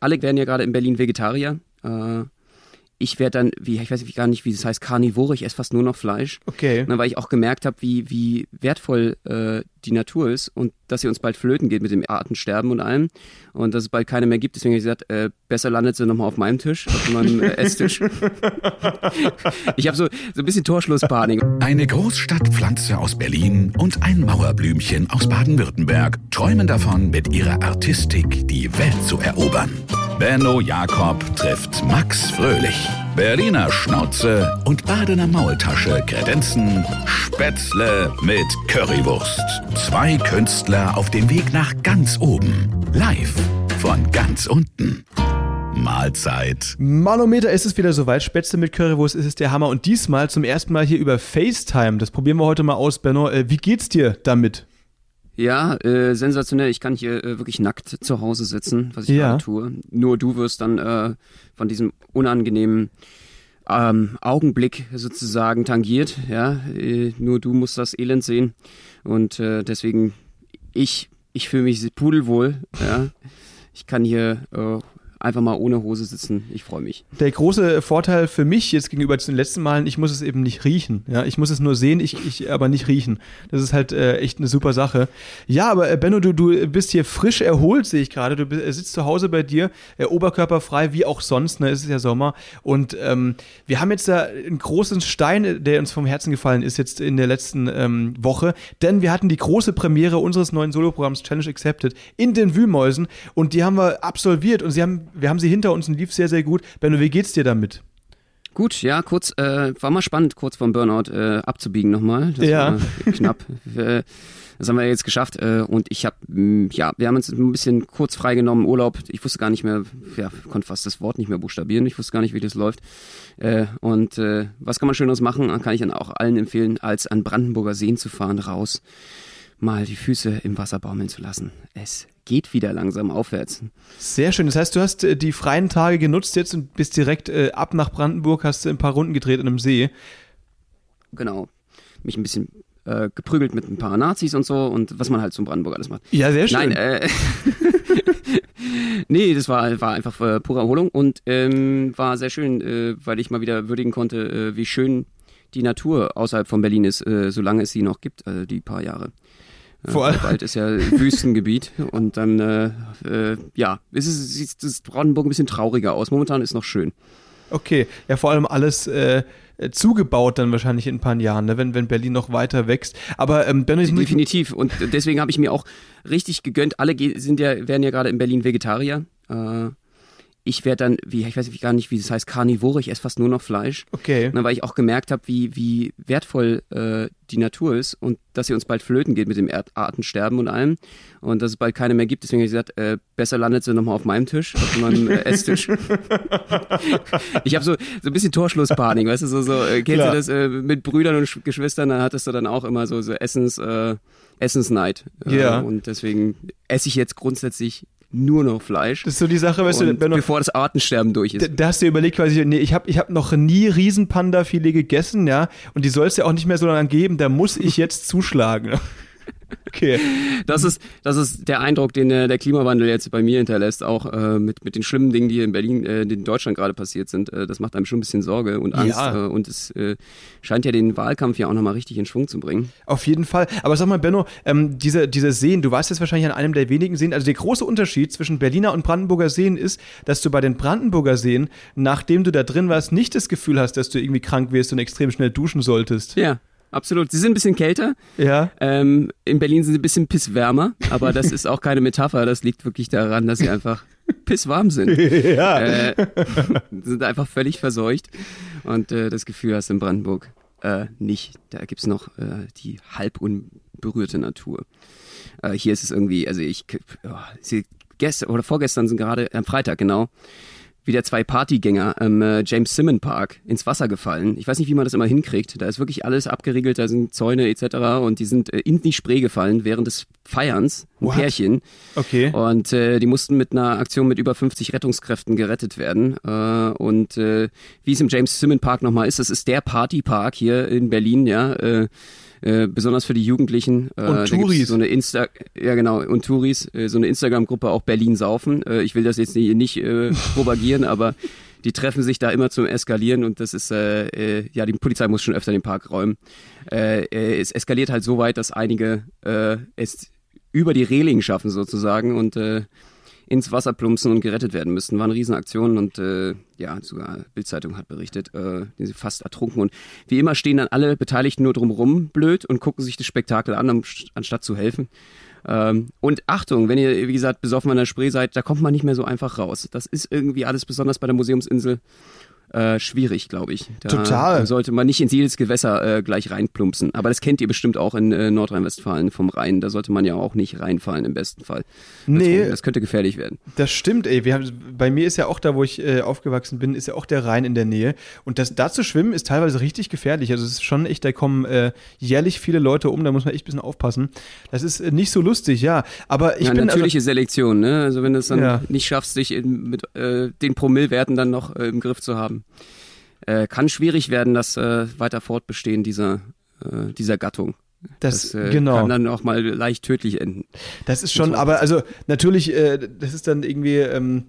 Alle werden ja gerade in Berlin Vegetarier. Äh, ich werde dann, wie, ich weiß gar nicht, wie das heißt, Karnivore, ich esse fast nur noch Fleisch. Okay. Na, weil ich auch gemerkt habe, wie, wie wertvoll äh, die Natur ist und dass sie uns bald flöten geht mit dem Artensterben und allem. Und dass es bald keine mehr gibt. Deswegen habe ich gesagt, äh, besser landet sie nochmal auf meinem Tisch, auf meinem äh, Esstisch. ich habe so, so ein bisschen Torschlusspanik. Eine Großstadtpflanze aus Berlin und ein Mauerblümchen aus Baden-Württemberg träumen davon, mit ihrer Artistik die Welt zu erobern. Benno Jakob trifft Max Fröhlich. Berliner Schnauze und Badener Maultasche kredenzen Spätzle mit Currywurst. Zwei Künstler auf dem Weg nach ganz oben. Live von ganz unten. Mahlzeit. Manometer ist es wieder soweit. Spätzle mit Currywurst ist es der Hammer. Und diesmal zum ersten Mal hier über FaceTime. Das probieren wir heute mal aus, Benno. Äh, wie geht's dir damit? Ja, äh, sensationell. Ich kann hier äh, wirklich nackt zu Hause sitzen, was ich Ja. gerade tue. Nur du wirst dann äh, von diesem unangenehmen ähm, Augenblick sozusagen tangiert. Ja, äh, nur du musst das Elend sehen und äh, deswegen ich ich fühle mich pudelwohl. Ja, ich kann hier äh, einfach mal ohne Hose sitzen. Ich freue mich. Der große Vorteil für mich jetzt gegenüber den letzten Malen, ich muss es eben nicht riechen. Ja, ich muss es nur sehen, ich, ich aber nicht riechen. Das ist halt äh, echt eine super Sache. Ja, aber äh, Benno, du, du bist hier frisch erholt, sehe ich gerade. Du bist, äh, sitzt zu Hause bei dir, äh, oberkörperfrei, wie auch sonst. Ne, es ist ja Sommer. Und ähm, wir haben jetzt da einen großen Stein, der uns vom Herzen gefallen ist jetzt in der letzten ähm, Woche. Denn wir hatten die große Premiere unseres neuen Soloprogramms Challenge Accepted in den Wühlmäusen. Und die haben wir absolviert. Und sie haben, wir haben sie hinter uns und lief sehr, sehr gut. Benno, wie geht's dir damit? Gut, ja, kurz, äh, war mal spannend, kurz vom Burnout äh, abzubiegen nochmal. Das Ja. war knapp. Das haben wir jetzt geschafft äh, und ich habe, ja, wir haben uns ein bisschen kurz freigenommen, Urlaub. Ich wusste gar nicht mehr, ja, konnte fast das Wort nicht mehr buchstabieren. Ich wusste gar nicht, wie das läuft. Äh, und äh, was kann man Schöneres machen? Kann ich dann auch allen empfehlen, als an Brandenburger Seen zu fahren, raus, mal die Füße im Wasser baumeln zu lassen. Es geht wieder langsam aufwärts. Sehr schön. Das heißt, du hast äh, die freien Tage genutzt jetzt und bist direkt äh, ab nach Brandenburg, hast äh, ein paar Runden gedreht an einem See. Genau. Mich ein bisschen äh, geprügelt mit ein paar Nazis und so und was man halt zum Brandenburg alles macht. Ja, sehr schön. Nein, äh, nee, das war, war einfach äh, pure Erholung und ähm, war sehr schön, äh, weil ich mal wieder würdigen konnte, äh, wie schön die Natur außerhalb von Berlin ist, solange es sie noch gibt, also die paar Jahre. Vor allem- weil Bald ist ja Wüstengebiet und dann, äh, äh, ja, ist es, sieht das Brandenburg ein bisschen trauriger aus. Momentan ist noch schön. Okay, ja, vor allem alles äh, zugebaut dann wahrscheinlich in ein paar Jahren, ne? wenn, wenn Berlin noch weiter wächst. Aber ähm, muss Definitiv. Und deswegen habe ich mir auch richtig gegönnt. Alle sind ja, werden ja gerade in Berlin Vegetarier. Äh, ich werde dann, wie, ich weiß gar nicht, wie das heißt, Karnivore, ich esse fast nur noch Fleisch. Okay. Na, weil ich auch gemerkt habe, wie, wie wertvoll äh, die Natur ist und dass sie uns bald flöten geht mit dem Erd Artensterben und allem. Und dass es bald keine mehr gibt. Deswegen habe ich gesagt, äh, besser landet sie nochmal auf meinem Tisch, auf meinem äh, Esstisch. ich habe so, so ein bisschen Torschlusspanik, weißt du, so, so äh, kennst Klar. du das äh, mit Brüdern und Sch- Geschwistern, da hattest du dann auch immer so, so Essens, äh, Essensneid. Äh, Ja. Und deswegen esse ich jetzt grundsätzlich nur noch Fleisch. Das ist so die Sache, weißt du, und Benno, bevor das Artensterben durch ist. da, da hast du dir überlegt quasi, nee, ich habe ich hab noch nie Riesenpanda-Filet gegessen, ja, und die soll es ja auch nicht mehr so lange geben, da muss ich jetzt zuschlagen. Okay. Das ist, das ist der Eindruck, den äh, der Klimawandel jetzt bei mir hinterlässt, auch äh, mit, mit den schlimmen Dingen, die hier in Berlin, äh, in Deutschland gerade passiert sind. Äh, das macht einem schon ein bisschen Sorge und Angst. Ja. Äh, und es äh, scheint ja den Wahlkampf ja auch nochmal richtig in Schwung zu bringen. Auf jeden Fall. Aber sag mal, Benno, ähm, diese, diese Seen, du warst jetzt wahrscheinlich an einem der wenigen Seen. Also der große Unterschied zwischen Berliner und Brandenburger Seen ist, dass du bei den Brandenburger Seen, nachdem du da drin warst, nicht das Gefühl hast, dass du irgendwie krank wirst und extrem schnell duschen solltest. Ja, absolut. Sie sind ein bisschen kälter. Ja. Ähm, in Berlin sind sie ein bisschen pisswärmer, aber das ist auch keine Metapher. Das liegt wirklich daran, dass sie einfach pisswarm sind. ja. äh, sind einfach völlig verseucht. Und äh, das Gefühl hast du in Brandenburg äh, nicht. Da gibt's noch äh, die halb unberührte Natur. Äh, hier ist es irgendwie, also ich, ja, sie, gestern oder vorgestern sind gerade, am Freitag genau, wieder zwei Partygänger am äh, James Simon Park ins Wasser gefallen. Ich weiß nicht, wie man das immer hinkriegt. Da ist wirklich alles abgeriegelt, da sind Zäune etc. Und die sind äh, in die Spree gefallen während des Feierns. ein What? Pärchen. Okay. Und äh, die mussten mit einer Aktion mit über 50 Rettungskräften gerettet werden. Äh, und äh, wie es im James Simon Park nochmal ist, das ist der Partypark hier in Berlin, ja. Äh, äh, besonders für die Jugendlichen. Äh, Und Touris. So eine Insta, ja genau, und Touris, äh, so eine Instagram-Gruppe auch Berlin saufen. Äh, ich will das jetzt nicht, nicht äh, propagieren, aber die treffen sich da immer zum Eskalieren und das ist, äh, äh, ja, die Polizei muss schon öfter den Park räumen. Äh, äh, es eskaliert halt so weit, dass einige äh, es über die Reling schaffen sozusagen und äh, ins Wasser plumpsen und gerettet werden müssen. Waren Riesenaktionen und äh, ja, sogar Bildzeitung hat berichtet, äh, die sind fast ertrunken. Und wie immer stehen dann alle Beteiligten nur drumrum blöd und gucken sich das Spektakel an, um- anstatt zu helfen. Ähm, und Achtung, wenn ihr, wie gesagt, besoffen an der Spree seid, da kommt man nicht mehr so einfach raus. Das ist irgendwie alles, besonders bei der Museumsinsel, äh, schwierig, glaube ich. Da Total. sollte man nicht ins jedes Gewässer äh, gleich reinplumpsen. Aber das kennt ihr bestimmt auch in äh, Nordrhein-Westfalen vom Rhein. Da sollte man ja auch nicht reinfallen im besten Fall. Nee. Das, das könnte gefährlich werden. Das stimmt, ey. Wir haben, bei mir ist ja auch da, wo ich äh, aufgewachsen bin, ist ja auch der Rhein in der Nähe. Und das da zu schwimmen ist teilweise richtig gefährlich. Also es ist schon echt, da kommen äh, jährlich viele Leute um, da muss man echt ein bisschen aufpassen. Das ist äh, nicht so lustig, ja. Aber ich ja, bin natürliche also, Selektion, ne? Also wenn du es dann Ja. nicht schaffst, dich in, mit äh, den Promillwerten dann noch äh, im Griff zu haben, äh, kann schwierig werden, das äh, weiter Fortbestehen dieser, äh, dieser Gattung. das, Das äh, genau. kann dann auch mal leicht tödlich enden. Das ist schon, aber also natürlich, äh, das ist dann irgendwie ähm,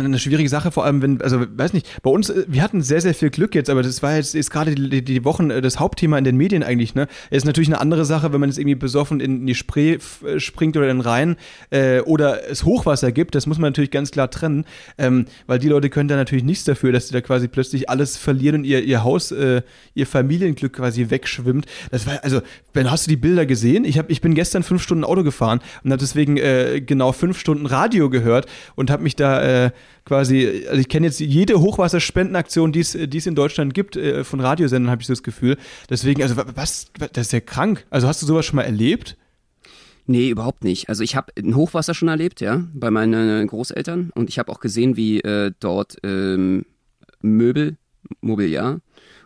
eine schwierige Sache, vor allem wenn, also weiß nicht, bei uns, äh, wir hatten sehr, sehr viel Glück jetzt, aber das war jetzt, jetzt gerade die, die Wochen äh, das Hauptthema in den Medien eigentlich, ne? Ist natürlich eine andere Sache, wenn man jetzt irgendwie besoffen in die Spree äh, springt oder in den Rhein äh, oder es Hochwasser gibt, das muss man natürlich ganz klar trennen, ähm, weil die Leute können da natürlich nichts dafür, dass sie da quasi plötzlich alles verlieren und ihr, ihr Haus, äh, ihr Familienglück quasi wegschwimmt. Das war, also, Ben, hast du die Bilder gesehen? Ich, hab, ich bin gestern fünf Stunden Auto gefahren und habe deswegen äh, genau fünf Stunden Radio gehört und habe mich da äh, quasi, also ich kenne jetzt jede Hochwasserspendenaktion, die es es in Deutschland gibt, äh, von Radiosendern, habe ich so das Gefühl. Deswegen, also wa- was, das ist ja krank. Also hast du sowas schon mal erlebt? Nee, überhaupt nicht. Also ich habe ein Hochwasser schon erlebt, ja, bei meinen Großeltern und ich habe auch gesehen, wie äh, dort ähm, Möbel, Mobiliar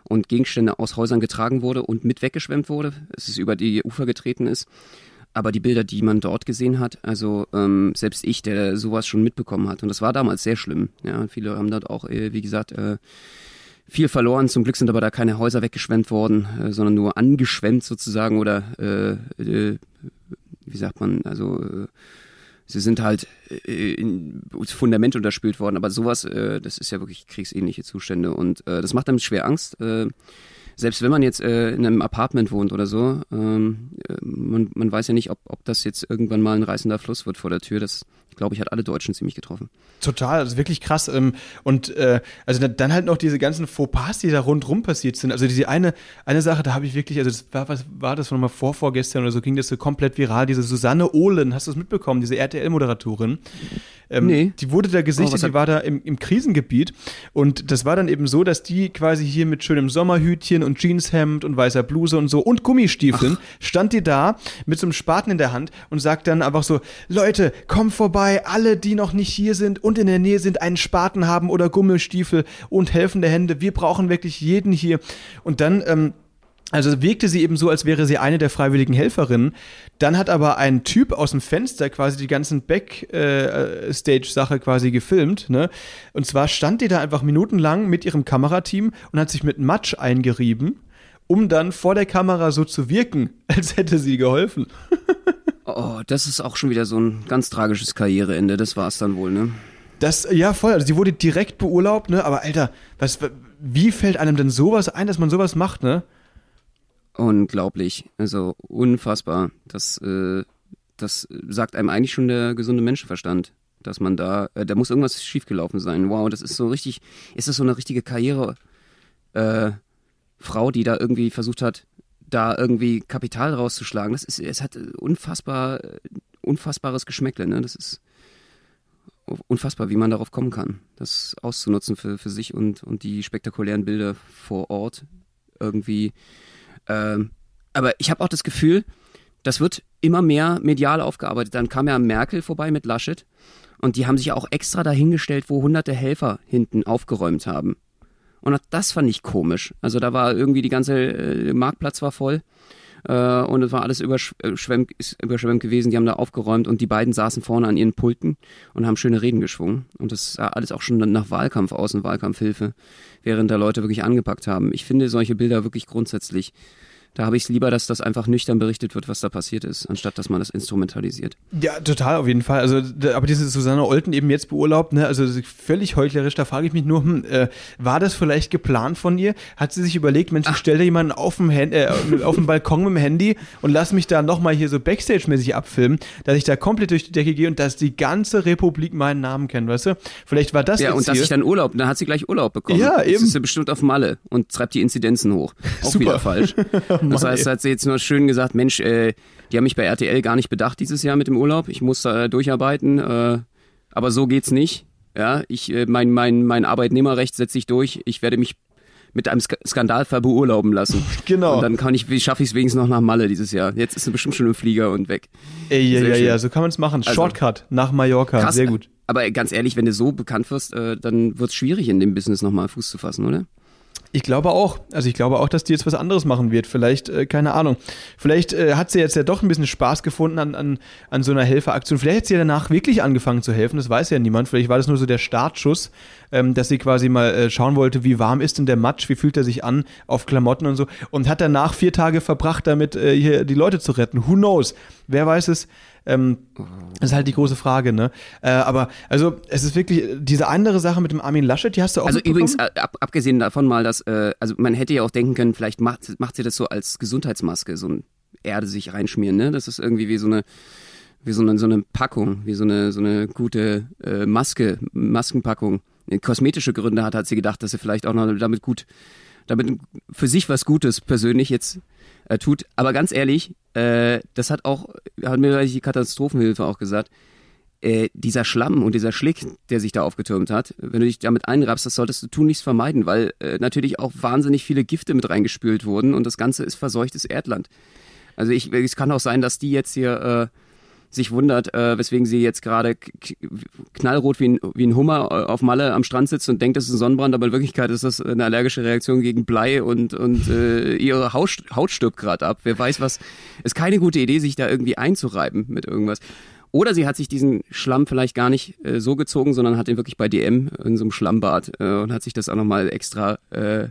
und Gegenstände aus Häusern getragen wurde und mit weggeschwemmt wurde, es ist über die Ufer getreten ist. Aber die Bilder, die man dort gesehen hat, also ähm, selbst ich, der sowas schon mitbekommen hat, und das war damals sehr schlimm. Ja, viele haben dort auch, äh, wie gesagt, äh, viel verloren. Zum Glück sind aber da keine Häuser weggeschwemmt worden, äh, sondern nur angeschwemmt sozusagen oder äh, äh, wie sagt man, also äh, sie sind halt äh, in, ins Fundament unterspült worden. Aber sowas, äh, das ist ja wirklich kriegsähnliche Zustände und äh, das macht einem schwer Angst. Äh, selbst wenn man jetzt äh, in einem Apartment wohnt oder so, ähm, äh, man, man weiß ja nicht, ob, ob das jetzt irgendwann mal ein reißender Fluss wird vor der Tür. Das, glaube ich, hat alle Deutschen ziemlich getroffen. Total, also wirklich krass. Ähm, und äh, also dann- halt noch diese ganzen Fauxpas, die da rundrum passiert sind. Also diese eine, eine Sache, da habe ich wirklich, also das war, was war das nochmal vor, vorgestern oder so, ging das so komplett viral. Diese Susanne Ohlen, hast du es mitbekommen, diese RTL-Moderatorin? Ähm, Nee. Die wurde da Oh, gesichtet, was die war da im, im Krisengebiet. Und das war dann eben so, dass die quasi hier mit schönem Sommerhütchen und Jeanshemd und weißer Bluse und so und Gummistiefeln stand die da mit so einem Spaten in der Hand und sagt dann einfach so, Leute, kommt vorbei, alle, die noch nicht hier sind und in der Nähe sind, einen Spaten haben oder Gummistiefel und helfende Hände. Wir brauchen wirklich jeden hier. Und dann, ähm, also wirkte sie eben so, als wäre sie eine der freiwilligen Helferinnen. Dann hat aber ein Typ aus dem Fenster quasi die ganzen Backstage-Sache quasi gefilmt. Ne? Und zwar stand die da einfach minutenlang mit ihrem Kamerateam und hat sich mit Matsch eingerieben, um dann vor der Kamera so zu wirken, als hätte sie geholfen. Oh, das ist auch schon wieder so ein ganz tragisches Karriereende. Das war es dann wohl, ne? Das, ja, voll. Also sie wurde direkt beurlaubt, ne? Aber Alter, was, wie fällt einem denn sowas ein, dass man sowas macht, ne? Unglaublich. Also unfassbar. Das, äh, das sagt einem eigentlich schon der gesunde Menschenverstand, dass man da, äh, da muss irgendwas schiefgelaufen sein. Wow, das ist so richtig, ist das so eine richtige Karriere, äh, Frau, die da irgendwie versucht hat, da irgendwie Kapital rauszuschlagen. Das ist, es hat unfassbar, äh, unfassbares Geschmäckle, ne? Das ist unfassbar, wie man darauf kommen kann, das auszunutzen für, für sich und, und die spektakulären Bilder vor Ort irgendwie. Ähm, aber ich habe auch das Gefühl, das wird immer mehr medial aufgearbeitet. Dann kam ja Merkel vorbei mit Laschet und die haben sich auch extra dahingestellt, wo hunderte Helfer hinten aufgeräumt haben. Und das fand ich komisch. Also da war irgendwie die ganze äh, Marktplatz war voll Äh, und es war alles überschwemmt, ist überschwemmt gewesen. Die haben da aufgeräumt und die beiden saßen vorne an ihren Pulten und haben schöne Reden geschwungen. Und das sah alles auch schon nach Wahlkampf aus und Wahlkampfhilfe, während da Leute wirklich angepackt haben. Ich finde solche Bilder wirklich grundsätzlich da habe ich es lieber, dass das einfach nüchtern berichtet wird, was da passiert ist, anstatt dass man das instrumentalisiert. Ja, total, auf jeden Fall. Also, aber diese Susanne Olten eben jetzt beurlaubt, ne, also völlig heuchlerisch, da frage ich mich nur, hm, äh, war das vielleicht geplant von ihr? Hat sie sich überlegt, Mensch, ich stelle jemanden auf dem, Hand, äh, auf dem Balkon mit dem Handy und lass mich da nochmal hier so Backstage-mäßig abfilmen, dass ich da komplett durch die Decke gehe und dass die ganze Republik meinen Namen kennt, weißt du? Vielleicht war das Ja, und dass ich dann Urlaub, dann hat sie gleich Urlaub bekommen. Ja, eben. Das ist ja bestimmt auf Malle und treibt die Inzidenzen hoch. Auch Super. wieder falsch. Das heißt, hat sie jetzt nur schön gesagt, Mensch, äh, die haben mich bei RTL gar nicht bedacht dieses Jahr mit dem Urlaub. Ich muss da äh, durcharbeiten, äh, aber so geht's nicht. Ja, ich, äh, mein, mein, mein Arbeitnehmerrecht setze ich durch. Ich werde mich mit einem Sk Skandalfall beurlauben lassen. Genau. Und dann kann ich, wie schaffe ich es wenigstens noch nach Malle dieses Jahr. Jetzt ist er bestimmt schon im Flieger und weg. Ey, ja, ja, ja, so kann man es machen. Also, Shortcut nach Mallorca, krass, sehr gut. Aber ganz ehrlich, wenn du so bekannt wirst, äh, dann wird es schwierig, in dem Business nochmal Fuß zu fassen, oder? Ich glaube auch. Also ich glaube auch, dass die jetzt was anderes machen wird. Vielleicht, äh, keine Ahnung. Vielleicht äh, hat sie jetzt ja doch ein bisschen Spaß gefunden an, an, an so einer Helferaktion. Vielleicht hat sie ja danach wirklich angefangen zu helfen. Das weiß ja niemand. Vielleicht war das nur so der Startschuss, ähm, dass sie quasi mal äh, schauen wollte, wie warm ist denn der Matsch, wie fühlt er sich an auf Klamotten und so. Und hat danach vier Tage verbracht, damit äh, hier die Leute zu retten. Who knows? Wer weiß es? Ähm, das ist halt die große Frage, ne? Äh, aber also es ist wirklich diese andere Sache mit dem Armin Laschet, die hast du auch. Also übrigens äh, ab, abgesehen davon mal, dass äh, also man hätte ja auch denken können, vielleicht macht macht sie das so als Gesundheitsmaske, so ein Erde sich reinschmieren, ne? Das ist irgendwie wie so eine wie so eine, so eine Packung, wie so eine so eine gute äh, Maske, Maskenpackung. Kosmetische Gründe hat, hat sie gedacht, dass sie vielleicht auch noch damit gut, damit für sich was Gutes persönlich jetzt äh, tut. Aber ganz ehrlich, äh, das hat auch, hat mir die Katastrophenhilfe auch gesagt, äh, dieser Schlamm und dieser Schlick, der sich da aufgetürmt hat, wenn du dich damit einrappst, das solltest du tunlichst vermeiden, weil äh, natürlich auch wahnsinnig viele Gifte mit reingespült wurden und das Ganze ist verseuchtes Erdland. Also ich, es kann auch sein, dass die jetzt hier äh, sich wundert, äh, weswegen sie jetzt gerade knallrot wie ein, wie ein Hummer äh, auf Malle am Strand sitzt und denkt, das ist ein Sonnenbrand, aber in Wirklichkeit ist das eine allergische Reaktion gegen Blei und, und äh, ihre Haut, Haut stirbt gerade ab. Wer weiß was. Ist keine gute Idee, sich da irgendwie einzureiben mit irgendwas. Oder sie hat sich diesen Schlamm vielleicht gar nicht äh, so gezogen, sondern hat ihn wirklich bei DM in so einem Schlammbad äh, und hat sich das auch nochmal extra äh,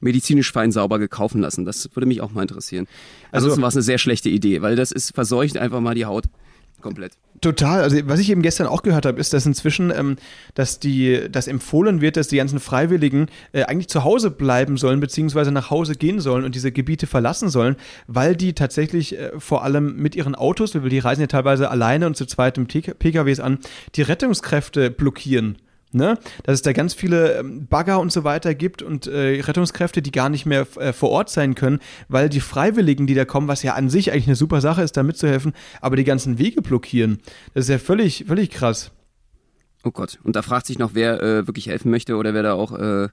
medizinisch fein sauber gekaufen lassen. Das würde mich auch mal interessieren. Also, Ansonsten war es eine sehr schlechte Idee, weil das ist verseucht einfach mal die Haut komplett. Total. Also was ich eben gestern auch gehört habe, ist, dass inzwischen, ähm, dass die, dass empfohlen wird, dass die ganzen Freiwilligen äh, eigentlich zu Hause bleiben sollen, beziehungsweise nach Hause gehen sollen und diese Gebiete verlassen sollen, weil die tatsächlich äh, vor allem mit ihren Autos, weil die reisen ja teilweise alleine und zu zweit im PKWs an, die Rettungskräfte blockieren. Ne? Dass es da ganz viele ähm, Bagger und so weiter gibt und äh, Rettungskräfte, die gar nicht mehr äh, vor Ort sein können, weil die Freiwilligen, die da kommen, was ja an sich eigentlich eine super Sache ist, da mitzuhelfen, aber die ganzen Wege blockieren. Das ist ja völlig, völlig krass. Oh Gott. Und da fragt sich noch, wer äh, wirklich helfen möchte oder wer da auch äh,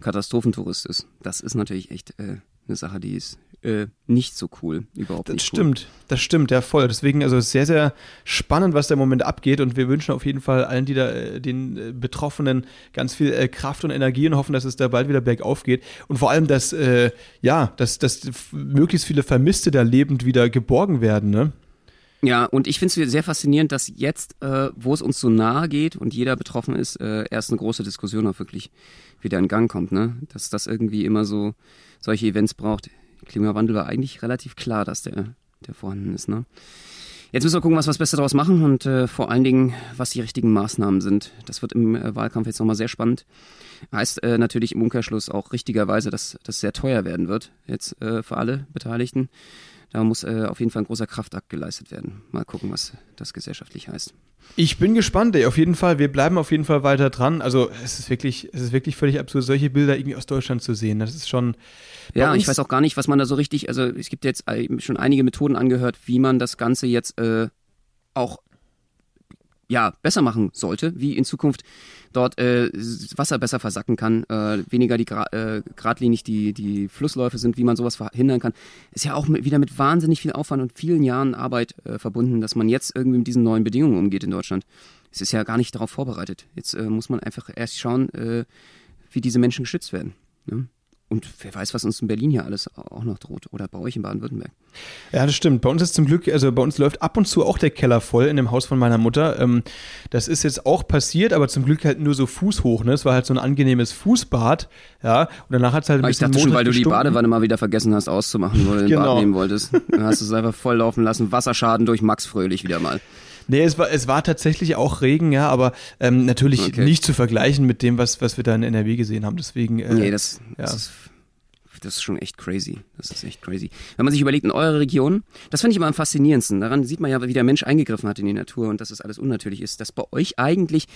Katastrophentourist ist. Das ist natürlich echt äh, eine Sache, die ist äh, nicht so cool. Überhaupt das nicht. Das stimmt, cool. das stimmt, ja voll. Deswegen, also sehr, sehr spannend, was da im Moment abgeht. Und wir wünschen auf jeden Fall allen, die da, äh, den äh, Betroffenen ganz viel Kraft und Energie und hoffen, dass es da bald wieder bergauf geht. Und vor allem, dass, ja, dass, dass möglichst viele Vermisste da lebend wieder geborgen werden, ne? Ja, und ich finde es sehr faszinierend, dass jetzt, äh, wo es uns so nahe geht und jeder betroffen ist, äh, erst eine große Diskussion auch wirklich wieder in Gang kommt, ne? Dass das irgendwie immer so solche Events braucht. Klimawandel war eigentlich relativ klar, dass der, der vorhanden ist. Ne? Jetzt müssen wir gucken, was wir das Beste daraus machen und äh, vor allen Dingen, was die richtigen Maßnahmen sind. Das wird im äh, Wahlkampf jetzt nochmal sehr spannend. Heißt äh, natürlich im Umkehrschluss auch richtigerweise, dass das sehr teuer werden wird, jetzt äh, für alle Beteiligten. Da muss äh, auf jeden Fall ein großer Kraftakt geleistet werden. Mal gucken, was das gesellschaftlich heißt. Ich bin gespannt, ey, auf jeden Fall. Wir bleiben auf jeden Fall weiter dran. Also es ist wirklich, es ist wirklich völlig absurd, solche Bilder irgendwie aus Deutschland zu sehen. Das ist schon. Ja, ich weiß auch gar nicht, was man da so richtig. Also es gibt jetzt schon einige Methoden angehört, wie man das Ganze jetzt äh, auch ja besser machen sollte, wie in Zukunft dort äh, Wasser besser versacken kann, äh, weniger die gra äh, geradlinig die, die Flussläufe sind, wie man sowas verhindern kann. Ist ja auch mit, wieder mit wahnsinnig viel Aufwand und vielen Jahren Arbeit äh, verbunden, dass man jetzt irgendwie mit diesen neuen Bedingungen umgeht in Deutschland. Es ist ja gar nicht darauf vorbereitet. Jetzt äh, muss man einfach erst schauen, äh, wie diese Menschen geschützt werden. Ne? Und wer weiß, was uns in Berlin hier alles auch noch droht oder bei euch in Baden-Württemberg. Ja, das stimmt. Bei uns ist zum Glück, also bei uns läuft ab und zu auch der Keller voll in dem Haus von meiner Mutter. Ähm, das ist jetzt auch passiert, aber zum Glück halt nur so fußhoch. Ne? Es war halt so ein angenehmes Fußbad. Ja, und danach hat es halt ein Aber bisschen ich dachte schon, weil du die gestunken. Badewanne mal wieder vergessen hast auszumachen, wo du den Genau. Bad nehmen wolltest. Dann hast du es einfach voll laufen lassen. Wasserschaden durch Max Fröhlich wieder mal. Nee, es war, es war tatsächlich auch Regen, ja, aber ähm, natürlich Okay. nicht zu vergleichen mit dem, was, was wir da in NRW gesehen haben. Deswegen. Äh, Nee, das, das, ja. ist, das ist schon echt crazy. Das ist echt crazy. Wenn man sich überlegt, in eurer Region, das finde ich immer am faszinierendsten. Daran sieht man ja, wie der Mensch eingegriffen hat in die Natur und dass es alles unnatürlich ist, dass bei euch eigentlich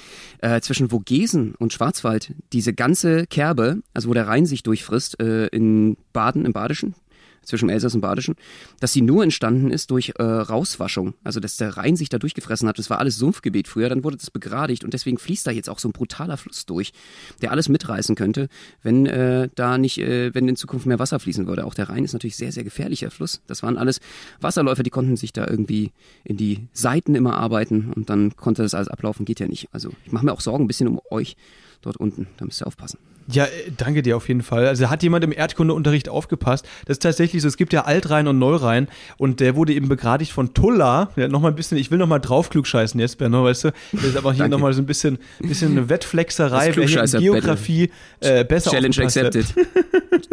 äh, zwischen Vogesen und Schwarzwald diese ganze Kerbe, also wo der Rhein sich durchfrisst, äh, in Baden, im Badischen, zwischen Elsass und Badischen, dass sie nur entstanden ist durch äh, Rauswaschung. Also dass der Rhein sich da durchgefressen hat. Das war alles Sumpfgebiet früher, dann wurde das begradigt und deswegen fließt da jetzt auch so ein brutaler Fluss durch, der alles mitreißen könnte, wenn äh, da nicht, äh, wenn in Zukunft mehr Wasser fließen würde. Auch der Rhein ist natürlich sehr, sehr gefährlicher Fluss. Das waren alles Wasserläufer, die konnten sich da irgendwie in die Seiten immer arbeiten und dann konnte das alles ablaufen, geht ja nicht. Also ich mache mir auch Sorgen ein bisschen um euch dort unten, da müsst ihr aufpassen. Ja, äh, danke dir auf jeden Fall. Also hat jemand im Erdkundeunterricht aufgepasst. Das ist tatsächlich so, es gibt ja Altrhein und Neurhein und der wurde eben begradigt von Tulla. Ja, noch mal ein bisschen, ich will noch mal drauf klugscheißen jetzt, Benno, weißt du? Das ist aber hier Danke. noch mal so ein bisschen, bisschen eine Wettflexerei, wer hier in. Geografie äh, besser Challenge accepted.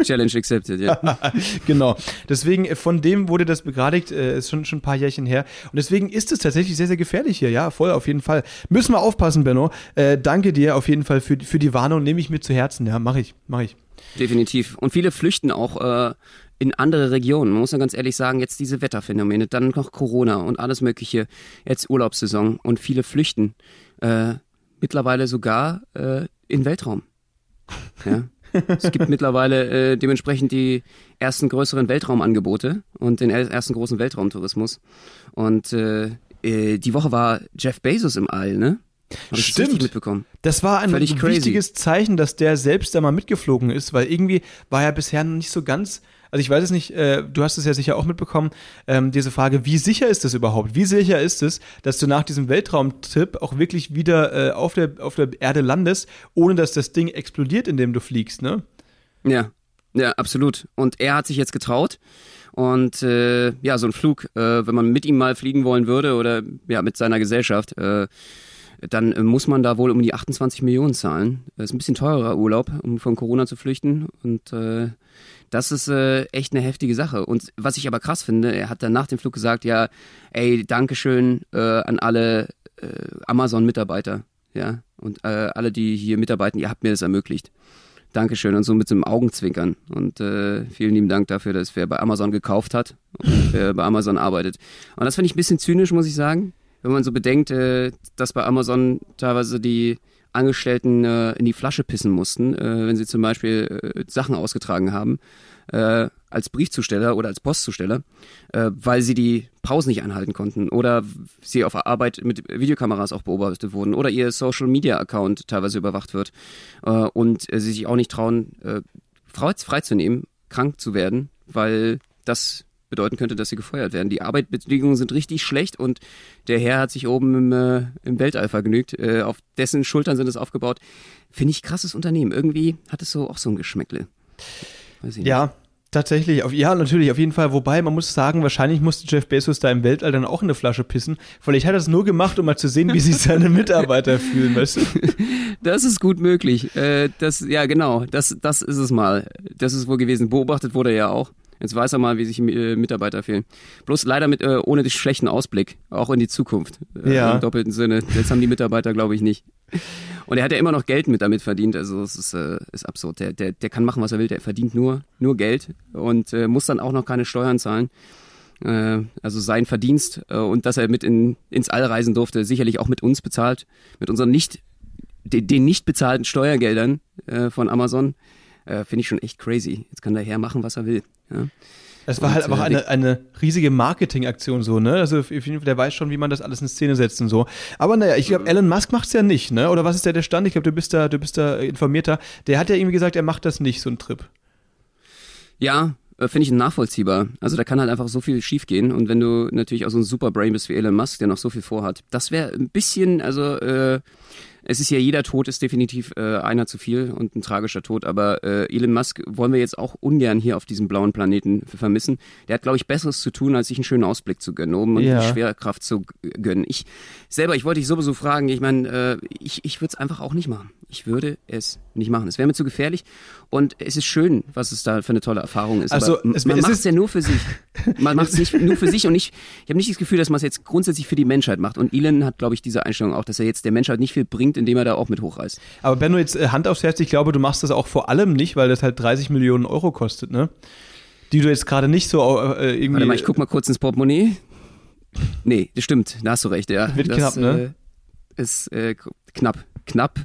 Challenge accepted, ja. genau. Deswegen, äh, von dem wurde das begradigt, äh, ist schon, schon ein paar Jährchen her. Und deswegen ist es tatsächlich sehr, sehr gefährlich hier. Ja, voll, auf jeden Fall. Müssen wir aufpassen, Benno. Äh, danke dir auf jeden Fall für, für die Warnung. Nehme ich mir zu Herzen. Ja, mache ich, mache ich. Definitiv. Und viele flüchten auch äh, in andere Regionen. Man muss ja ganz ehrlich sagen, jetzt diese Wetterphänomene, dann noch Corona und alles Mögliche, jetzt Urlaubssaison und viele flüchten äh, mittlerweile sogar äh, in Weltraum. Ja. Es gibt mittlerweile äh, dementsprechend die ersten größeren Weltraumangebote und den er- ersten großen Weltraumtourismus. Und äh, äh, die Woche war Jeff Bezos im All, ne? Hab das Stimmt. mitbekommen. Das war ein Völlig crazy. wichtiges Zeichen, dass der selbst da mal mitgeflogen ist, weil irgendwie war er bisher noch nicht so ganz. Also ich weiß es nicht, äh, du hast es ja sicher auch mitbekommen, ähm, diese Frage, wie sicher ist es überhaupt? Wie sicher ist es, dass du nach diesem Weltraumtrip auch wirklich wieder äh, auf, der, auf der Erde landest, ohne dass das Ding explodiert, in dem du fliegst, ne? Ja, ja, absolut. Und er hat sich jetzt getraut. Und äh, ja, so ein Flug, äh, wenn man mit ihm mal fliegen wollen würde oder ja, mit seiner Gesellschaft, äh, dann äh, muss man da wohl um die 28 Millionen zahlen. Das ist ein bisschen teurer Urlaub, um von Corona zu flüchten. Und äh, das ist äh, echt eine heftige Sache. Und was ich aber krass finde, er hat dann nach dem Flug gesagt, ja, ey, Dankeschön äh, an alle äh, Amazon-Mitarbeiter, ja, und äh, alle, die hier mitarbeiten, ihr habt mir das ermöglicht. Dankeschön und so mit so einem Augenzwinkern. Und äh, vielen lieben Dank dafür, dass wer bei Amazon gekauft hat und wer bei Amazon arbeitet. Und das finde ich ein bisschen zynisch, muss ich sagen, wenn man so bedenkt, äh, dass bei Amazon teilweise die Angestellten äh, in die Flasche pissen mussten, äh, wenn sie zum Beispiel Sachen ausgetragen haben, als Briefzusteller oder als Postzusteller, weil sie die Pausen nicht einhalten konnten oder sie auf Arbeit mit Videokameras auch beobachtet wurden oder ihr Social Media Account teilweise überwacht wird und sie sich auch nicht trauen, frei- freizunehmen, krank zu werden, weil das bedeuten könnte, dass sie gefeuert werden. Die Arbeitsbedingungen sind richtig schlecht und der Herr hat sich oben im, äh, im Weltall vergnügt. Äh, auf dessen Schultern sind es aufgebaut. Finde ich krasses Unternehmen. Irgendwie hat es so auch so ein Geschmäckle. Ja, tatsächlich. Auf, ja, natürlich, auf jeden Fall. Wobei, man muss sagen, wahrscheinlich musste Jeff Bezos da im Weltall dann auch in eine Flasche pissen. Vielleicht hat er es nur gemacht, um mal zu sehen, wie sich seine Mitarbeiter fühlen, weißt du? Das ist gut möglich. Äh, das, ja, genau. Das, das ist es mal. Das ist wohl gewesen. Beobachtet wurde er ja auch. Jetzt weiß er mal, wie sich äh, Mitarbeiter fühlen. Bloß leider mit äh, ohne den schlechten Ausblick, auch in die Zukunft. Äh, Ja. Im doppelten Sinne. Jetzt haben die Mitarbeiter, glaube ich, nicht. Und er hat ja immer noch Geld mit damit verdient. Also es ist, äh, ist absurd. Der, der, der kann machen, was er will. Der verdient nur, nur Geld und äh, muss dann auch noch keine Steuern zahlen. Äh, also sein Verdienst äh, und dass er mit in, ins All reisen durfte, sicherlich auch mit uns bezahlt, mit unseren nicht den, den nicht bezahlten Steuergeldern äh, von Amazon, finde ich schon echt crazy. Jetzt kann der Herr machen, was er will. Ja? Es war Und, halt einfach äh, eine, eine riesige Marketingaktion so, ne? Also auf jeden Fall, der weiß schon, wie man das alles in Szene setzt und so. Aber naja, ich glaube, Elon Musk macht's ja nicht, ne? Oder was ist da der Stand? Ich glaube, du bist da, du bist da informierter. Der hat ja irgendwie gesagt, er macht das nicht, so ein Trip. Ja, äh, finde ich nachvollziehbar. Also da kann halt einfach so viel schiefgehen und wenn du natürlich auch so ein Superbrain bist wie Elon Musk, der noch so viel vorhat, das wäre ein bisschen, also äh, es ist ja jeder Tod ist definitiv äh, einer zu viel und ein tragischer Tod, aber äh, Elon Musk wollen wir jetzt auch ungern hier auf diesem blauen Planeten vermissen. Der hat, glaube ich, Besseres zu tun, als sich einen schönen Ausblick zu gönnen, um Ja. die Schwerkraft zu gönnen. Ich selber, ich wollte dich sowieso fragen, ich meine, äh, ich, ich würde es einfach auch nicht machen. Ich würde es nicht machen. Es wäre mir zu gefährlich und es ist schön, was es da für eine tolle Erfahrung ist. Also, aber es- man macht es ja nur für sich. Man macht es nicht nur für sich und ich, ich habe nicht das Gefühl, dass man es jetzt grundsätzlich für die Menschheit macht. Und Elon hat, glaube ich, diese Einstellung auch, dass er jetzt der Menschheit nicht viel bringt, indem er da auch mit hochreißt. Aber Benno, jetzt äh, Hand aufs Herz, ich glaube, du machst das auch vor allem nicht, weil das halt 30 Millionen Euro kostet, ne? Die du jetzt gerade nicht so äh, irgendwie. Warte mal, ich guck mal kurz ins Portemonnaie. Nee, das stimmt, da hast du recht, ja. Wird das, knapp, ne? Äh, ist äh, knapp, knapp,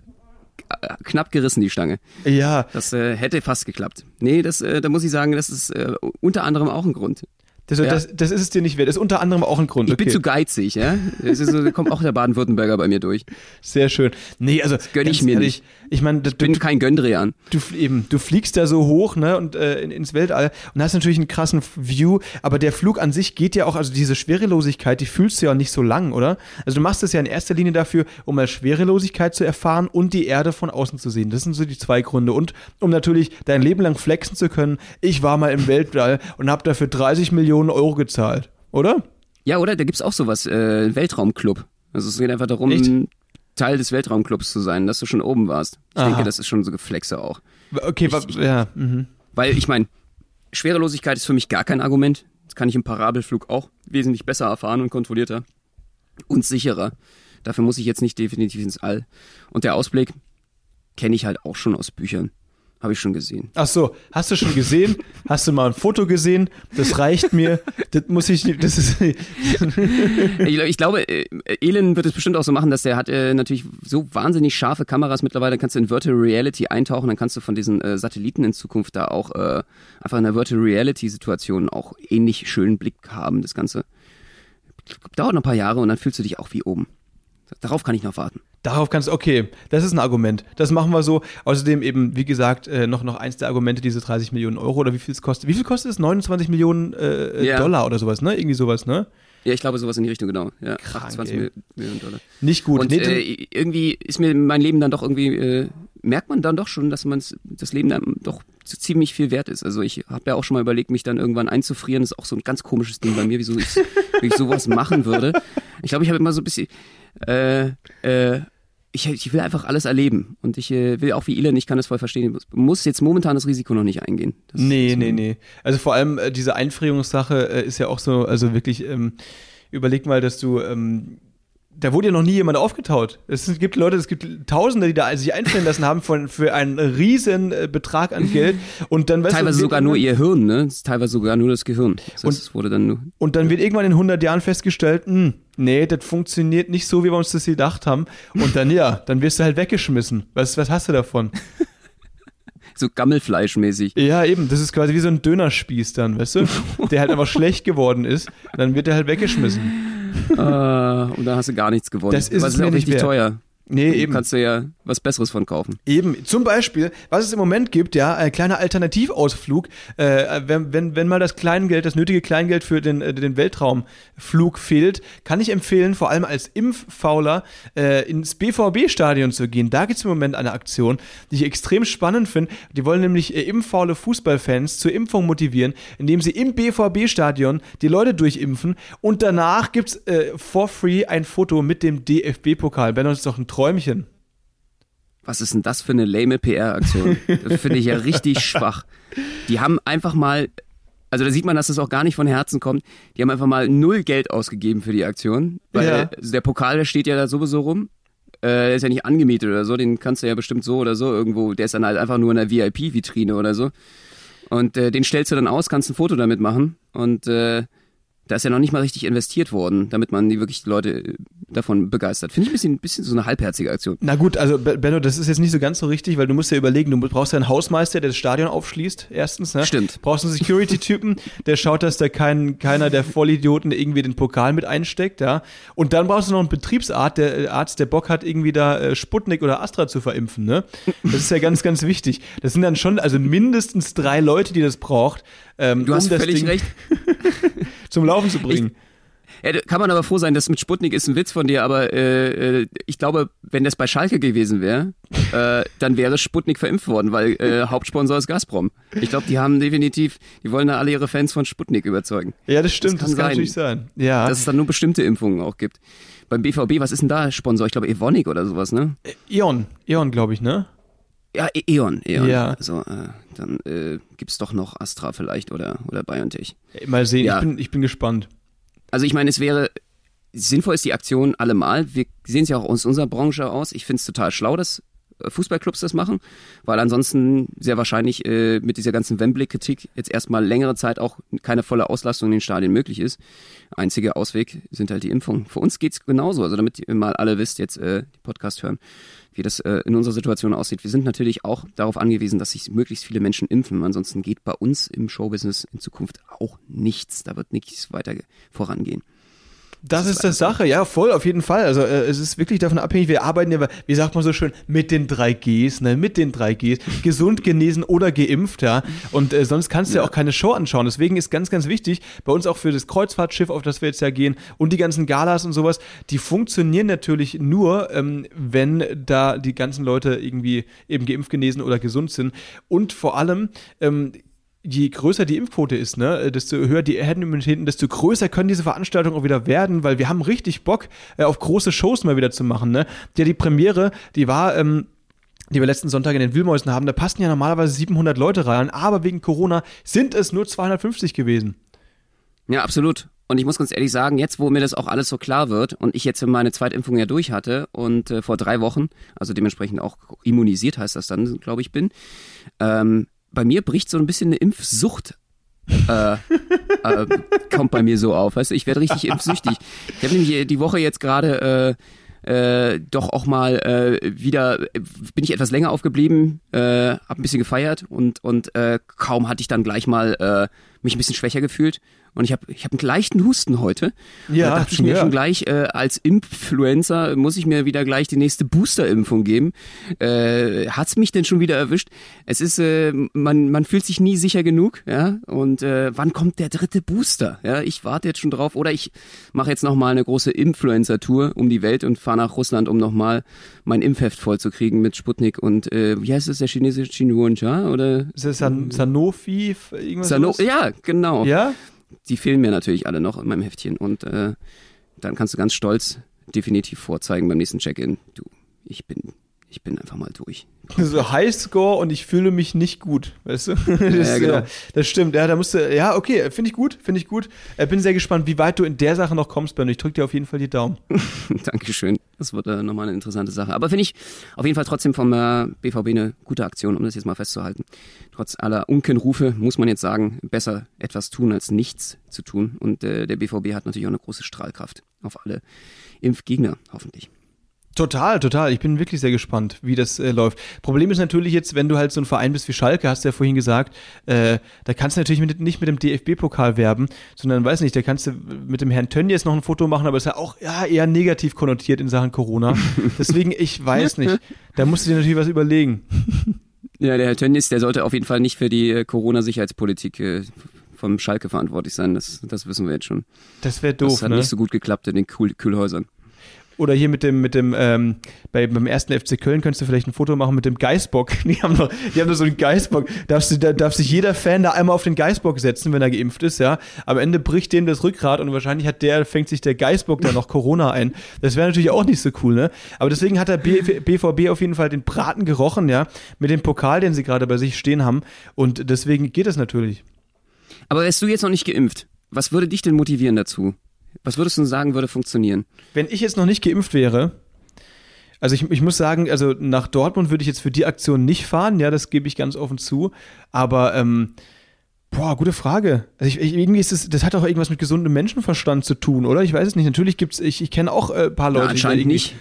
äh, knapp gerissen, die Stange. Ja, Das äh, hätte fast geklappt. Nee, das, äh, da muss ich sagen, das ist äh, unter anderem auch ein Grund. Das, Ja. das, das ist es dir nicht wert. Das ist unter anderem auch ein Grund. Ich bin okay. zu geizig, ja. Das ist so, da kommt auch der Baden-Württemberger bei mir durch. Sehr schön. Nee, also gönn ich ganz mir ehrlich, Ich meine, du, Ich bin kein Göndrian. du, eben, du fliegst da so hoch, ne, und äh, in, ins Weltall und hast natürlich einen krassen View, aber der Flug an sich geht ja auch, also diese Schwerelosigkeit, die fühlst du ja auch nicht so lang, oder? Also du machst es ja in erster Linie dafür, um mal Schwerelosigkeit zu erfahren und die Erde von außen zu sehen. Das sind so die zwei Gründe und um natürlich dein Leben lang flexen zu können. Ich war mal im Weltall und habe dafür 30 Millionen Euro gezahlt, oder? Ja, oder? Da gibt's auch sowas, äh, Weltraumclub. Also es geht einfach darum, Echt? Teil des Weltraumclubs zu sein, dass du schon oben warst. Ich Aha. denke, das ist schon so Geflexe auch. Okay, wa- ja, mhm. Weil ich meine, Schwerelosigkeit ist für mich gar kein Argument. Das kann ich im Parabelflug auch wesentlich besser erfahren und kontrollierter und sicherer. Dafür muss ich jetzt nicht definitiv ins All. Und der Ausblick kenne ich halt auch schon aus Büchern. Habe ich schon gesehen. Ach so, hast du schon gesehen? Hast du mal ein Foto gesehen? Das reicht mir. Das muss ich das ist, ich, glaub- ich glaube, äh, Elon wird es bestimmt auch so machen, dass der hat äh, natürlich so wahnsinnig scharfe Kameras mittlerweile, kannst du in Virtual Reality eintauchen, dann kannst du von diesen äh, Satelliten in Zukunft da auch äh, einfach in der Virtual Reality Situation auch ähnlich schönen Blick haben. Das Ganze dauert noch ein paar Jahre und dann fühlst du dich auch wie oben. Darauf kann ich noch warten. Darauf kannst du, okay, das ist ein Argument. Das machen wir so. Außerdem eben, wie gesagt, äh, noch, noch eins der Argumente, diese 30 Millionen Euro oder wie viel es kostet. Wie viel kostet es? 29 Millionen äh, Ja. Dollar oder sowas, ne? Irgendwie sowas, ne? Ja, ich glaube sowas in die Richtung, genau. Ja, Krank, 28 ey. Mil- Millionen Dollar. Nicht gut. Und nee, äh, irgendwie ist mir mein Leben dann doch irgendwie, äh, merkt man dann doch schon, dass man das Leben dann doch ziemlich viel wert ist. Also ich habe ja auch schon mal überlegt, mich dann irgendwann einzufrieren. Das ist auch so ein ganz komisches Ding bei mir, wieso ich, ich sowas machen würde. Ich glaube, ich habe immer so ein bisschen, äh, äh, ich, ich will einfach alles erleben. Und ich äh, will auch wie Elon, ich kann das voll verstehen, muss, muss jetzt momentan das Risiko noch nicht eingehen. Das Nee, nee, nee. Also vor allem äh, diese Einfrierungssache äh, ist ja auch so, also wirklich, ähm, überleg mal, dass du, ähm, da wurde ja noch nie jemand aufgetaut. Es gibt Leute, es gibt Tausende, die da sich einfrieren lassen haben von, für einen riesen äh, Betrag an Geld und dann Teilweise du, sogar nur ihr Hirn, ne? Teilweise sogar nur das Gehirn. Das heißt, Und- wurde dann nur. Und dann wird irgendwann in 100 Jahren festgestellt, hm, nee, das funktioniert nicht so, wie wir uns das gedacht haben. Und dann, ja, dann wirst du halt weggeschmissen. Was, was hast du davon? So Gammelfleischmäßig. Ja, eben, das ist quasi wie so ein Dönerspieß dann, weißt du? Der halt einfach schlecht geworden ist. Dann wird er halt weggeschmissen. äh, und da hast du gar nichts gewonnen. Das ist Aber ist auch nicht richtig wert. teuer. Nee, Da eben. kannst du ja was Besseres von kaufen. Eben, zum Beispiel, was es im Moment gibt, ja, ein kleiner Alternativausflug, äh, wenn, wenn, wenn mal das Kleingeld, das nötige Kleingeld für den, äh, den Weltraumflug fehlt, kann ich empfehlen, vor allem als Impffauler, äh, ins BVB-Stadion zu gehen. Da gibt es im Moment eine Aktion, die ich extrem spannend finde. Die wollen nämlich äh, impffaule Fußballfans zur Impfung motivieren, indem sie im BVB-Stadion die Leute durchimpfen und danach gibt es äh, for free ein Foto mit dem DFB-Pokal. Das ist doch ein Träumchen. Was ist denn das für eine lame PR-Aktion? Das finde ich ja richtig schwach. Die haben einfach mal, also da sieht man, dass das auch gar nicht von Herzen kommt. Die haben einfach mal null Geld ausgegeben für die Aktion. Weil Ja. äh, der Pokal, der steht ja da sowieso rum. Äh, der ist ja nicht angemietet oder so, den kannst du ja bestimmt so oder so irgendwo, der ist dann halt einfach nur in der VIP-Vitrine oder so. Und äh, den stellst du dann aus, kannst ein Foto damit machen und äh, da ist ja noch nicht mal richtig investiert worden, damit man die wirklich Leute äh, davon begeistert. Finde ich ein bisschen, bisschen so eine halbherzige Aktion. Na gut, also Be- Benno, das ist jetzt nicht so ganz so richtig, weil du musst ja überlegen, du brauchst ja einen Hausmeister, der das Stadion aufschließt, erstens, ne? Stimmt. Brauchst einen Security-Typen, der schaut, dass da kein, keiner der Vollidioten irgendwie den Pokal mit einsteckt, ja? Und dann brauchst du noch einen Betriebsarzt, der äh, Arzt, der Bock hat, irgendwie da äh, Sputnik oder Astra zu verimpfen, ne? Das ist ja ganz, ganz wichtig. Das sind dann schon, also mindestens drei Leute, die das braucht, ähm, Du hast um das völlig Ding recht. zum Laufen zu bringen. Ja, kann man aber froh sein, das mit Sputnik ist ein Witz von dir, aber äh, äh ich glaube, wenn das bei Schalke gewesen wäre, äh, dann wäre Sputnik verimpft worden, weil äh, Hauptsponsor ist Gazprom. Ich glaube, die haben definitiv, die wollen da alle ihre Fans von Sputnik überzeugen. Ja, das stimmt, das kann, das kann natürlich sein. Ja. Dass es dann nur bestimmte Impfungen auch gibt. Beim BVB, was ist denn da Sponsor? Ich glaube Evonik oder sowas, ne? Eon, Eon, glaube ich, ne? Ja, e Eon, Eon. Ja. Also, äh, dann äh, gibt es doch noch Astra vielleicht oder, oder BioNTech. Mal sehen, ja. ich, bin, ich bin gespannt. Also ich meine, es wäre, sinnvoll ist die Aktion allemal. Wir sehen es ja auch aus unserer Branche aus. Ich finde es total schlau, dass äh, Fußballclubs das machen, weil ansonsten sehr wahrscheinlich äh, mit dieser ganzen Wembley-Kritik jetzt erstmal längere Zeit auch keine volle Auslastung in den Stadien möglich ist. Einziger Ausweg sind halt die Impfungen. Für uns geht's genauso, also damit ihr mal alle wisst, jetzt äh, die Podcast hören, wie das äh, in unserer Situation aussieht. Wir sind natürlich auch darauf angewiesen, dass sich möglichst viele Menschen impfen. Ansonsten geht bei uns im Showbusiness in Zukunft auch nichts. Da wird nichts weiter vorangehen. Das, ist das Sache, ja, voll, auf jeden Fall. Also äh, es ist wirklich davon abhängig, wir arbeiten ja, wie sagt man so schön, mit den drei Gs, ne, mit den drei Gs, gesund, genesen oder geimpft, ja. Und äh, sonst kannst du ja. ja auch keine Show anschauen. Deswegen ist ganz, ganz wichtig, bei uns auch für das Kreuzfahrtschiff, auf das wir jetzt ja gehen, und die ganzen Galas und sowas, die funktionieren natürlich nur, ähm, wenn da die ganzen Leute irgendwie eben geimpft, genesen oder gesund sind. Und vor allem, ähm, je größer die Impfquote ist, ne, desto höher die Herdenimmunitäten, desto größer können diese Veranstaltungen auch wieder werden, weil wir haben richtig Bock, äh, auf große Shows mal wieder zu machen. Ne? Ja, die Premiere, die war ähm, die wir letzten Sonntag in den Wühlmäusen haben, da passen ja normalerweise 700 Leute rein, aber wegen Corona sind es nur 250 gewesen. Ja, absolut. Und ich muss ganz ehrlich sagen, jetzt, wo mir das auch alles so klar wird und ich jetzt meine Zweitimpfung ja durch hatte und äh, vor drei Wochen, also dementsprechend auch immunisiert heißt das dann, glaube ich, bin, ähm, bei mir bricht so ein bisschen eine Impfsucht äh, äh, kommt bei mir so auf. Weißt du, ich werde richtig impfsüchtig. Ich habe nämlich die Woche jetzt gerade äh, äh, doch auch mal äh, wieder, bin ich etwas länger aufgeblieben, äh, habe ein bisschen gefeiert und, und äh, kaum hatte ich dann gleich mal äh, mich ein bisschen schwächer gefühlt und ich habe ich hab einen leichten Husten heute. Ja, da dachte ich mir ja. schon gleich, äh, als Influencer muss ich mir wieder gleich die nächste Booster-Impfung geben. Äh, hat's mich denn schon wieder erwischt? Es ist, äh, man, man fühlt sich nie sicher genug, ja. Und äh, wann kommt der dritte Booster? Ja, ich warte jetzt schon drauf. Oder ich mache jetzt nochmal eine große Influencer-Tour um die Welt und fahre nach Russland, um nochmal mein Impfheft vollzukriegen mit Sputnik und äh, wie heißt es, der chinesische Xinhuanja? Oder? Ist das San Sanofi? Irgendwas Sano ja, genau. Ja? die fehlen mir natürlich alle noch in meinem Heftchen. Und äh, dann kannst du ganz stolz definitiv vorzeigen beim nächsten Check-in. Du, ich bin, ich bin einfach mal durch. So Highscore und ich fühle mich nicht gut, weißt du? Das, ja, genau. das stimmt, ja, da musst du, ja, okay, finde ich gut, finde ich gut. Ich bin sehr gespannt, wie weit du in der Sache noch kommst, Ben. Ich drücke dir auf jeden Fall die Daumen. Dankeschön. Das wird äh, nochmal eine interessante Sache. Aber finde ich auf jeden Fall trotzdem vom äh, BVB eine gute Aktion, um das jetzt mal festzuhalten. Trotz aller Unkenrufe muss man jetzt sagen, besser etwas tun als nichts zu tun. Und äh, der BVB hat natürlich auch eine große Strahlkraft auf alle Impfgegner, hoffentlich. Total, total. Ich bin wirklich sehr gespannt, wie das äh, läuft. Problem ist natürlich jetzt, wenn du halt so ein Verein bist wie Schalke, hast du ja vorhin gesagt, äh, da kannst du natürlich mit, nicht mit dem DFB-Pokal werben, sondern, weiß nicht, da kannst du mit dem Herrn Tönnies noch ein Foto machen, aber ist ja auch ja, eher negativ konnotiert in Sachen Corona. Deswegen, ich weiß nicht. Da musst du dir natürlich was überlegen. Ja, der Herr Tönnies, der sollte auf jeden Fall nicht für die äh, Corona-Sicherheitspolitik äh, vom Schalke verantwortlich sein. Das, das wissen wir jetzt schon. Das wäre doof. Das hat ne? nicht so gut geklappt in den Kühl Kühlhäusern. Oder hier mit dem, mit dem, ähm, bei, beim ersten FC Köln könntest du vielleicht ein Foto machen mit dem Geißbock. Die haben noch, die haben noch so einen Geißbock. Darfst du, da darf sich jeder Fan da einmal auf den Geißbock setzen, wenn er geimpft ist, ja. Am Ende bricht dem das Rückgrat und wahrscheinlich hat der, fängt sich der Geißbock da noch Corona ein. Das wäre natürlich auch nicht so cool, ne? Aber deswegen hat der BVB auf jeden Fall den Braten gerochen, ja, mit dem Pokal, den sie gerade bei sich stehen haben. Und deswegen geht es natürlich. Aber wärst du jetzt noch nicht geimpft? Was würde dich denn motivieren dazu? Was würdest du sagen, würde funktionieren? Wenn ich jetzt noch nicht geimpft wäre, also ich, ich muss sagen, also nach Dortmund würde ich jetzt für die Aktion nicht fahren, ja, das gebe ich ganz offen zu. Aber ähm, Boah, gute Frage. Also ich, ich, irgendwie ist das, das hat auch irgendwas mit gesundem Menschenverstand zu tun, oder? Ich weiß es nicht. Natürlich gibt es, ich, ich kenne auch ein äh, paar Leute. Ja, anscheinend nicht.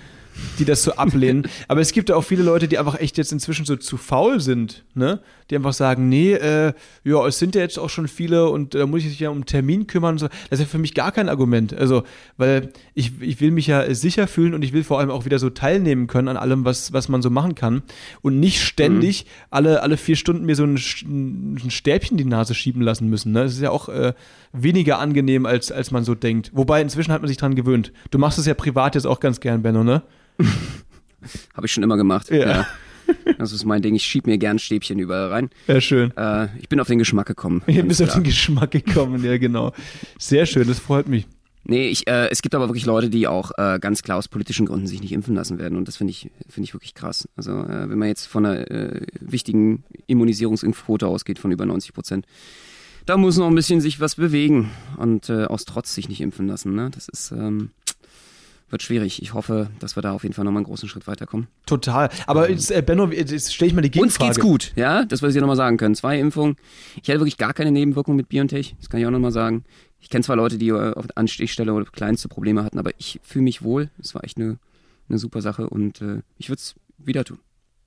Die das so ablehnen. Aber es gibt ja auch viele Leute, die einfach echt jetzt inzwischen so zu faul sind, ne? Die einfach sagen, nee, äh, ja, es sind ja jetzt auch schon viele und da äh, muss ich mich ja um einen Termin kümmern und so. Das ist ja für mich gar kein Argument. Also, weil ich, ich will mich ja sicher fühlen und ich will vor allem auch wieder so teilnehmen können an allem, was, was man so machen kann. Und nicht ständig mhm. alle, alle vier Stunden mir so ein, ein Stäbchen in die Nase schieben lassen müssen. Ne? Das ist ja auch äh, weniger angenehm, als, als man so denkt. Wobei inzwischen hat man sich dran gewöhnt. Du machst es ja privat jetzt auch ganz gern, Benno, ne? Habe ich schon immer gemacht. Ja. ja. Das ist mein Ding. Ich schieb mir gern Stäbchen überall rein. Ja, schön. Äh, ich bin auf den Geschmack gekommen. Du bist auf den Geschmack gekommen, ja, genau. Sehr schön, das freut mich. Nee, ich, äh, es gibt aber wirklich Leute, die auch äh, ganz klar aus politischen Gründen sich nicht impfen lassen werden. Und das finde ich, finde ich wirklich krass. Also, äh, wenn man jetzt von einer äh, wichtigen Immunisierungsimpfquote ausgeht von über 90 Prozent, da muss noch ein bisschen sich was bewegen und äh, aus Trotz sich nicht impfen lassen. Ne? Das ist, ähm, wird schwierig. Ich hoffe, dass wir da auf jeden Fall nochmal einen großen Schritt weiterkommen. Total. Aber jetzt, äh, Benno, jetzt stelle ich mal die Gegenfrage. Uns geht's gut, ja, das was ich nochmal sagen können. Zwei Impfungen. Ich hatte wirklich gar keine Nebenwirkungen mit BioNTech, das kann ich auch nochmal sagen. Ich kenne zwar Leute, die äh, auf Anstichstelle oder kleinste Probleme hatten, aber ich fühle mich wohl. Es war echt eine, eine super Sache und äh, ich würde es wieder tun.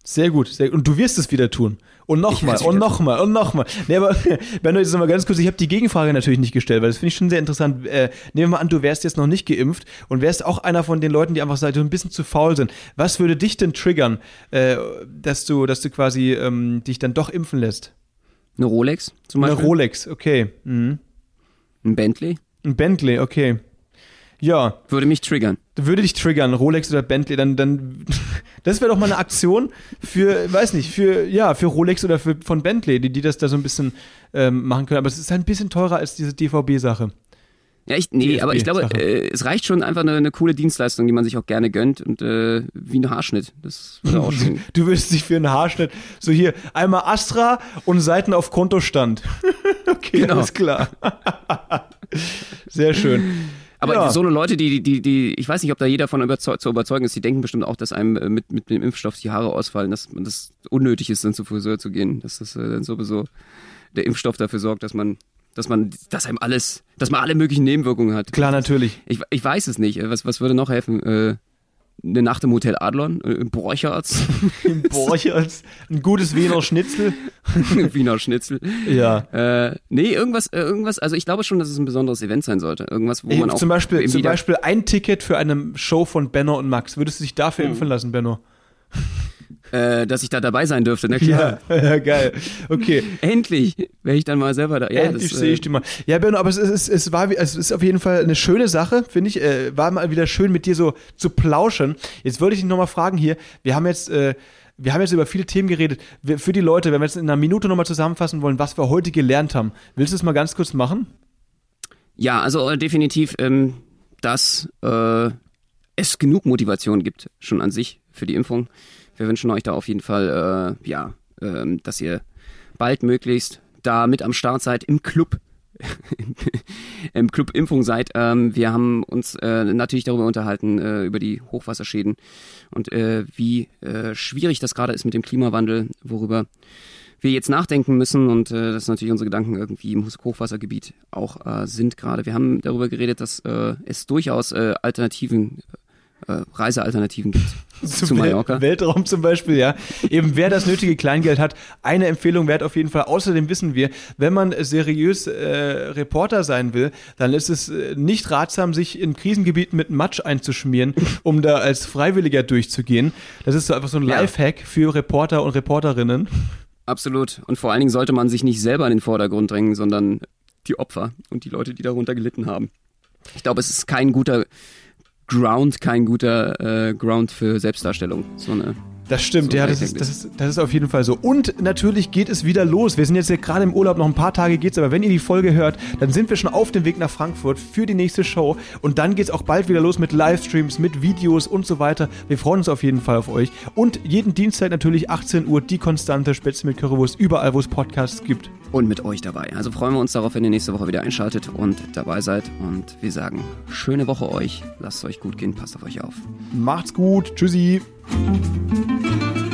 Sehr gut, sehr gut. Und du wirst es wieder tun. Und nochmal, und nochmal, und nochmal. Nee, aber Benno, jetzt nochmal ganz kurz, ich habe die Gegenfrage natürlich nicht gestellt, weil das finde ich schon sehr interessant. Äh, nehmen wir mal an, du wärst jetzt noch nicht geimpft und wärst auch einer von den Leuten, die einfach sagen, du ein bisschen zu faul sind. Was würde dich denn triggern, äh, dass du, dass du quasi ähm, dich dann doch impfen lässt? Eine Rolex zum Beispiel? Eine Rolex, okay. Mhm. Ein Bentley? Ein Bentley, okay. Ja. Würde mich triggern. Würde dich triggern, Rolex oder Bentley, dann, dann, das wäre doch mal eine Aktion für, weiß nicht, für, ja, für Rolex oder für, von Bentley, die, die das da so ein bisschen ähm, machen können. Aber es ist halt ein bisschen teurer als diese DVB-Sache. Ja, ich, nee, DFB aber ich glaube, äh, es reicht schon einfach eine, eine, coole Dienstleistung, die man sich auch gerne gönnt und äh, wie ein Haarschnitt. Das würde auch schon. du würdest dich für einen Haarschnitt so hier einmal Astra und Seiten auf Kontostand. okay, genau. alles klar. Sehr schön. Aber ja. so eine Leute, die, die, die, ich weiß nicht, ob da jeder von überzeug zu überzeugen ist, die denken bestimmt auch, dass einem äh, mit, mit dem Impfstoff die Haare ausfallen, dass das unnötig ist, dann zur Friseur zu gehen. Dass das äh, dann sowieso der Impfstoff dafür sorgt, dass man dass man, dass einem alles, dass man alle möglichen Nebenwirkungen hat. Klar, natürlich. Ich, ich weiß es nicht. Was, was würde noch helfen? Äh, eine Nacht im Hotel Adlon, äh, im Borchertz. Im Borchertz. Ein gutes Wiener Schnitzel. Wiener Schnitzel. Ja. Äh, nee, irgendwas, äh, irgendwas, also ich glaube schon, dass es ein besonderes Event sein sollte. Irgendwas, wo man auch. Zum Beispiel, zum Beispiel ein Ticket für eine Show von Benno und Max. Würdest du dich dafür hm. impfen lassen, Benno? Äh, dass ich da dabei sein dürfte, ne? Klar. Ja, ja geil. Okay. Endlich wäre ich dann mal selber da. Ja, Endlich sehe ich äh, die mal. Ja, Benno, aber es, ist, es, war, es ist auf jeden Fall eine schöne Sache, finde ich. Äh, war mal wieder schön, mit dir so zu plauschen. Jetzt würde ich dich nochmal fragen hier. Wir haben jetzt. Äh, wir haben jetzt über viele Themen geredet. Für die Leute, wenn wir jetzt in einer Minute nochmal zusammenfassen wollen, was wir heute gelernt haben, willst du es mal ganz kurz machen? Ja, also äh, definitiv, ähm, dass äh, es genug Motivation gibt, schon an sich für die Impfung. Wir wünschen euch da auf jeden Fall, äh, ja, äh, dass ihr bald möglichst da mit am Start seid im Club. im Club Impfung seid. Ähm, wir haben uns äh, natürlich darüber unterhalten, äh, über die Hochwasserschäden und äh, wie äh, schwierig das gerade ist mit dem Klimawandel, worüber wir jetzt nachdenken müssen und äh, das natürlich unsere Gedanken irgendwie im Hochwassergebiet auch äh, sind gerade. Wir haben darüber geredet, dass es durchaus Alternativen äh, Reisealternativen gibt zu Mallorca. Weltraum zum Beispiel, ja. Eben wer das nötige Kleingeld hat, eine Empfehlung wert auf jeden Fall. Außerdem wissen wir, wenn man seriös äh, Reporter sein will, dann ist es äh, nicht ratsam, sich in Krisengebieten mit Matsch einzuschmieren, um da als Freiwilliger durchzugehen. Das ist so einfach so ein Lifehack für Reporter und Reporterinnen. Absolut. Und vor allen Dingen sollte man sich nicht selber in den Vordergrund drängen, sondern die Opfer und die Leute, die darunter gelitten haben. Ich glaube, es ist kein guter Ground kein guter äh, Ground für Selbstdarstellung. So eine das stimmt, so ja, das ist, das, ist, das ist auf jeden Fall so. Und natürlich geht es wieder los. Wir sind jetzt gerade im Urlaub, noch ein paar Tage geht's, aber wenn ihr die Folge hört, dann sind wir schon auf dem Weg nach Frankfurt für die nächste Show. Und dann geht's auch bald wieder los mit Livestreams, mit Videos und so weiter. Wir freuen uns auf jeden Fall auf euch. Und jeden Dienstag natürlich 18 Uhr die konstante Spätzle mit Currywurst, überall, wo es Podcasts gibt. Und mit euch dabei. Also freuen wir uns darauf, wenn ihr nächste Woche wieder einschaltet und dabei seid. Und wir sagen, schöne Woche euch. Lasst es euch gut gehen, passt auf euch auf. Macht's gut. Tschüssi. ハハハハ!